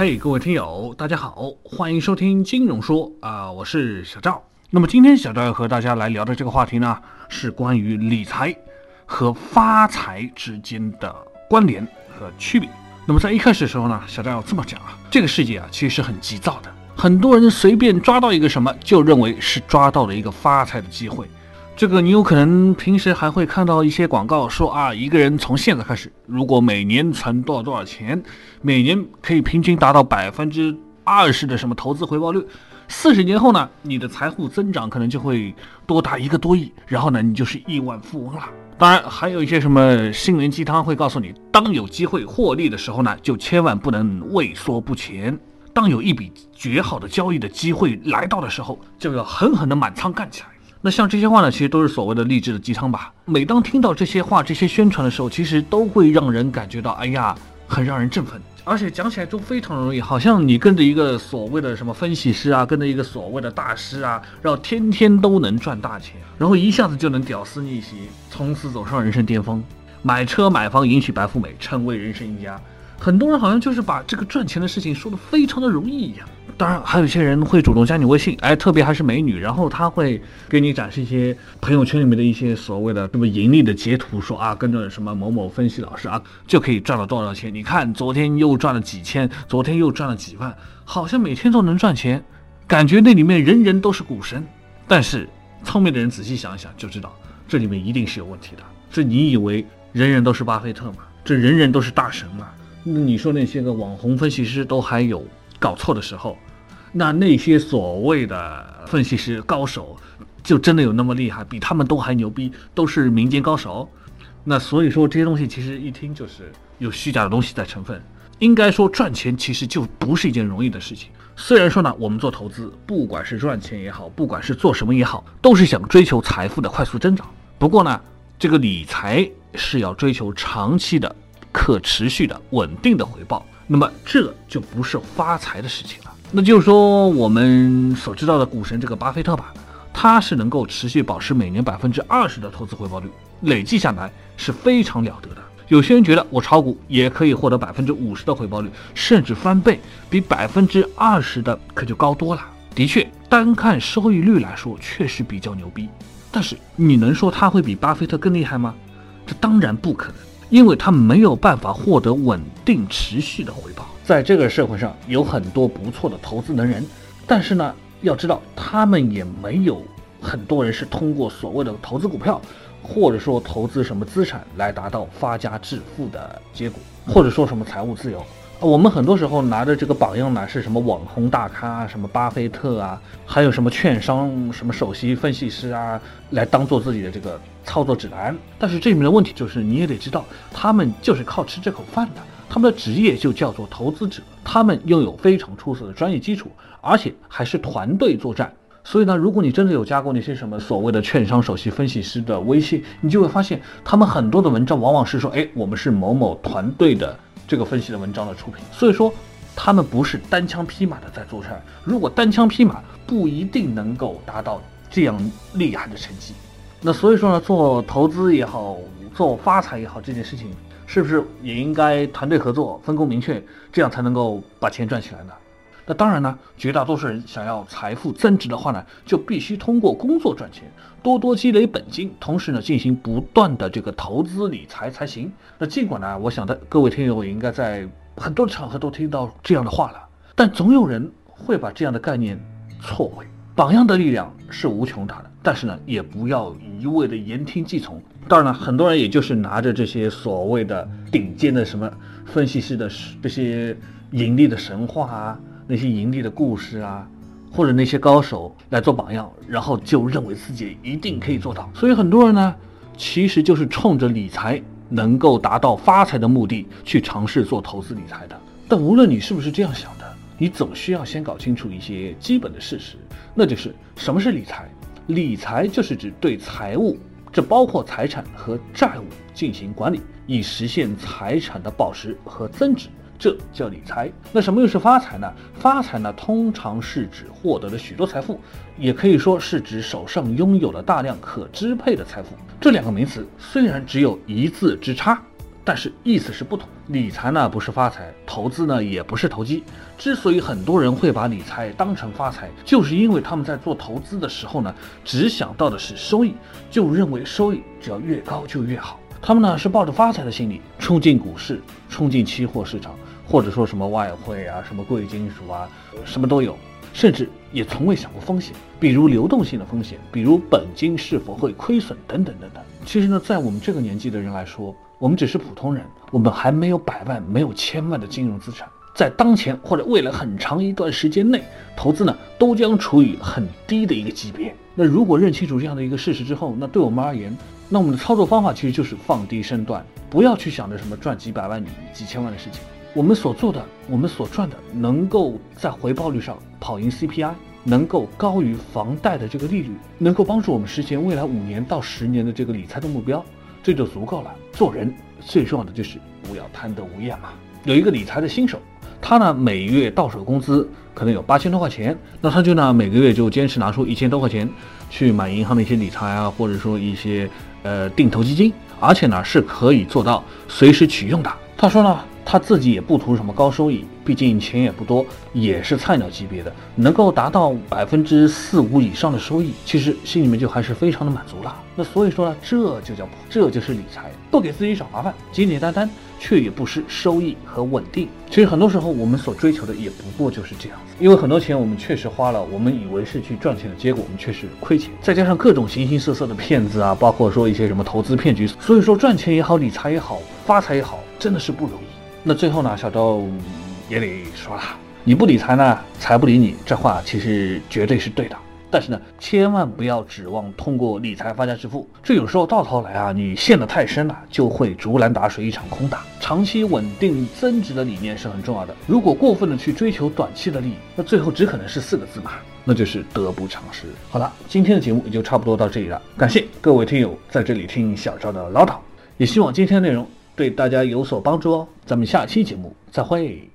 嘿，各位听友，大家好，欢迎收听金融说啊，我是小赵。那么今天小赵要和大家来聊的这个话题呢，是关于理财和发财之间的关联和区别。那么在一开始的时候呢，小赵要这么讲啊，这个世界啊其实很急躁的，很多人随便抓到一个什么，就认为是抓到了一个发财的机会。这个你有可能平时还会看到一些广告说啊，一个人从现在开始，如果每年存多少多少钱，每年可以平均达到百分之二十的什么投资回报率，四十年后呢，你的财富增长可能就会多达一个多亿，然后呢，你就是亿万富翁了。当然，还有一些什么心灵鸡汤会告诉你，当有机会获利的时候呢，就千万不能畏缩不前；当有一笔绝好的交易的机会来到的时候，就要狠狠的满仓干起来。那像这些话呢，其实都是所谓的励志的鸡汤吧。每当听到这些话、这些宣传的时候，其实都会让人感觉到，哎呀，很让人振奋，而且讲起来都非常容易，好像你跟着一个所谓的什么分析师啊，跟着一个所谓的大师啊，然后天天都能赚大钱，然后一下子就能屌丝逆袭，从此走上人生巅峰，买车买房迎娶白富美，成为人生赢家。很多人好像就是把这个赚钱的事情说的非常的容易一样。当然，还有一些人会主动加你微信，哎，特别还是美女，然后他会给你展示一些朋友圈里面的一些所谓的什么盈利的截图，说啊，跟着什么某某分析老师啊，就可以赚了多少钱？你看，昨天又赚了几千，昨天又赚了几万，好像每天都能赚钱，感觉那里面人人都是股神。但是聪明的人仔细想一想就知道，这里面一定是有问题的。这你以为人人都是巴菲特吗？这人人都是大神吗？那你说那些个网红分析师都还有搞错的时候？那那些所谓的分析师高手，就真的有那么厉害？比他们都还牛逼？都是民间高手？那所以说这些东西其实一听就是有虚假的东西在成分。应该说赚钱其实就不是一件容易的事情。虽然说呢，我们做投资，不管是赚钱也好，不管是做什么也好，都是想追求财富的快速增长。不过呢，这个理财是要追求长期的、可持续的、稳定的回报。那么这就不是发财的事情了。那就是说，我们所知道的股神这个巴菲特吧，他是能够持续保持每年百分之二十的投资回报率，累计下来是非常了得的。有些人觉得我炒股也可以获得百分之五十的回报率，甚至翻倍，比百分之二十的可就高多了。的确，单看收益率来说，确实比较牛逼。但是你能说他会比巴菲特更厉害吗？这当然不可能，因为他没有办法获得稳定持续的回报。在这个社会上有很多不错的投资能人，但是呢，要知道他们也没有很多人是通过所谓的投资股票，或者说投资什么资产来达到发家致富的结果，或者说什么财务自由。我们很多时候拿的这个榜样呢，是什么网红大咖，什么巴菲特啊，还有什么券商什么首席分析师啊，来当做自己的这个操作指南。但是这里面的问题就是，你也得知道，他们就是靠吃这口饭的。他们的职业就叫做投资者，他们拥有非常出色的专业基础，而且还是团队作战。所以呢，如果你真的有加过那些什么所谓的券商首席分析师的微信，你就会发现，他们很多的文章往往是说，哎，我们是某某团队的这个分析的文章的出品。所以说，他们不是单枪匹马的在做事儿。如果单枪匹马，不一定能够达到这样厉害的成绩。那所以说呢，做投资也好，做发财也好，这件事情。是不是也应该团队合作、分工明确，这样才能够把钱赚起来呢？那当然呢，绝大多数人想要财富增值的话呢，就必须通过工作赚钱，多多积累本金，同时呢进行不断的这个投资理财才行。那尽管呢，我想的各位听友也应该在很多场合都听到这样的话了，但总有人会把这样的概念错位。榜样的力量是无穷大的，但是呢，也不要一味的言听计从。当然了，很多人也就是拿着这些所谓的顶尖的什么分析师的这些盈利的神话啊，那些盈利的故事啊，或者那些高手来做榜样，然后就认为自己一定可以做到。所以很多人呢，其实就是冲着理财能够达到发财的目的去尝试做投资理财的。但无论你是不是这样想的，你总需要先搞清楚一些基本的事实。那就是什么是理财？理财就是指对财务，这包括财产和债务进行管理，以实现财产的保值和增值，这叫理财。那什么又是发财呢？发财呢，通常是指获得了许多财富，也可以说是指手上拥有了大量可支配的财富。这两个名词虽然只有一字之差。但是意思是不同。理财呢不是发财，投资呢也不是投机。之所以很多人会把理财当成发财，就是因为他们在做投资的时候呢，只想到的是收益，就认为收益只要越高就越好。他们呢是抱着发财的心理冲进股市，冲进期货市场，或者说什么外汇啊、什么贵金属啊，什么都有。甚至也从未想过风险，比如流动性的风险，比如本金是否会亏损等等等等。其实呢，在我们这个年纪的人来说，我们只是普通人，我们还没有百万、没有千万的金融资产，在当前或者未来很长一段时间内，投资呢都将处于很低的一个级别。那如果认清楚这样的一个事实之后，那对我们而言，那我们的操作方法其实就是放低身段，不要去想着什么赚几百万、几千万的事情。我们所做的，我们所赚的，能够在回报率上跑赢 CPI，能够高于房贷的这个利率，能够帮助我们实现未来五年到十年的这个理财的目标，这就足够了。做人最重要的就是不要贪得无厌嘛。有一个理财的新手，他呢每月到手工资可能有八千多块钱，那他就呢每个月就坚持拿出一千多块钱去买银行的一些理财啊，或者说一些呃定投基金，而且呢是可以做到随时取用的。他说呢。他自己也不图什么高收益，毕竟钱也不多，也是菜鸟级别的，能够达到百分之四五以上的收益，其实心里面就还是非常的满足了。那所以说呢，这就叫这就是理财，不给自己找麻烦，简简单单，却也不失收益和稳定。其实很多时候我们所追求的也不过就是这样子，因为很多钱我们确实花了，我们以为是去赚钱的结果，我们却是亏钱。再加上各种形形色色的骗子啊，包括说一些什么投资骗局，所以说赚钱也好，理财也好，发财也好，真的是不容易。那最后呢，小周也得说了，你不理财呢，财不理你，这话其实绝对是对的。但是呢，千万不要指望通过理财发家致富，这有时候到头来啊，你陷得太深了，就会竹篮打水一场空的。长期稳定增值的理念是很重要的。如果过分的去追求短期的利益，那最后只可能是四个字嘛，那就是得不偿失。好了，今天的节目也就差不多到这里了，感谢各位听友在这里听小赵的唠叨，也希望今天的内容。对大家有所帮助哦，咱们下期节目再会。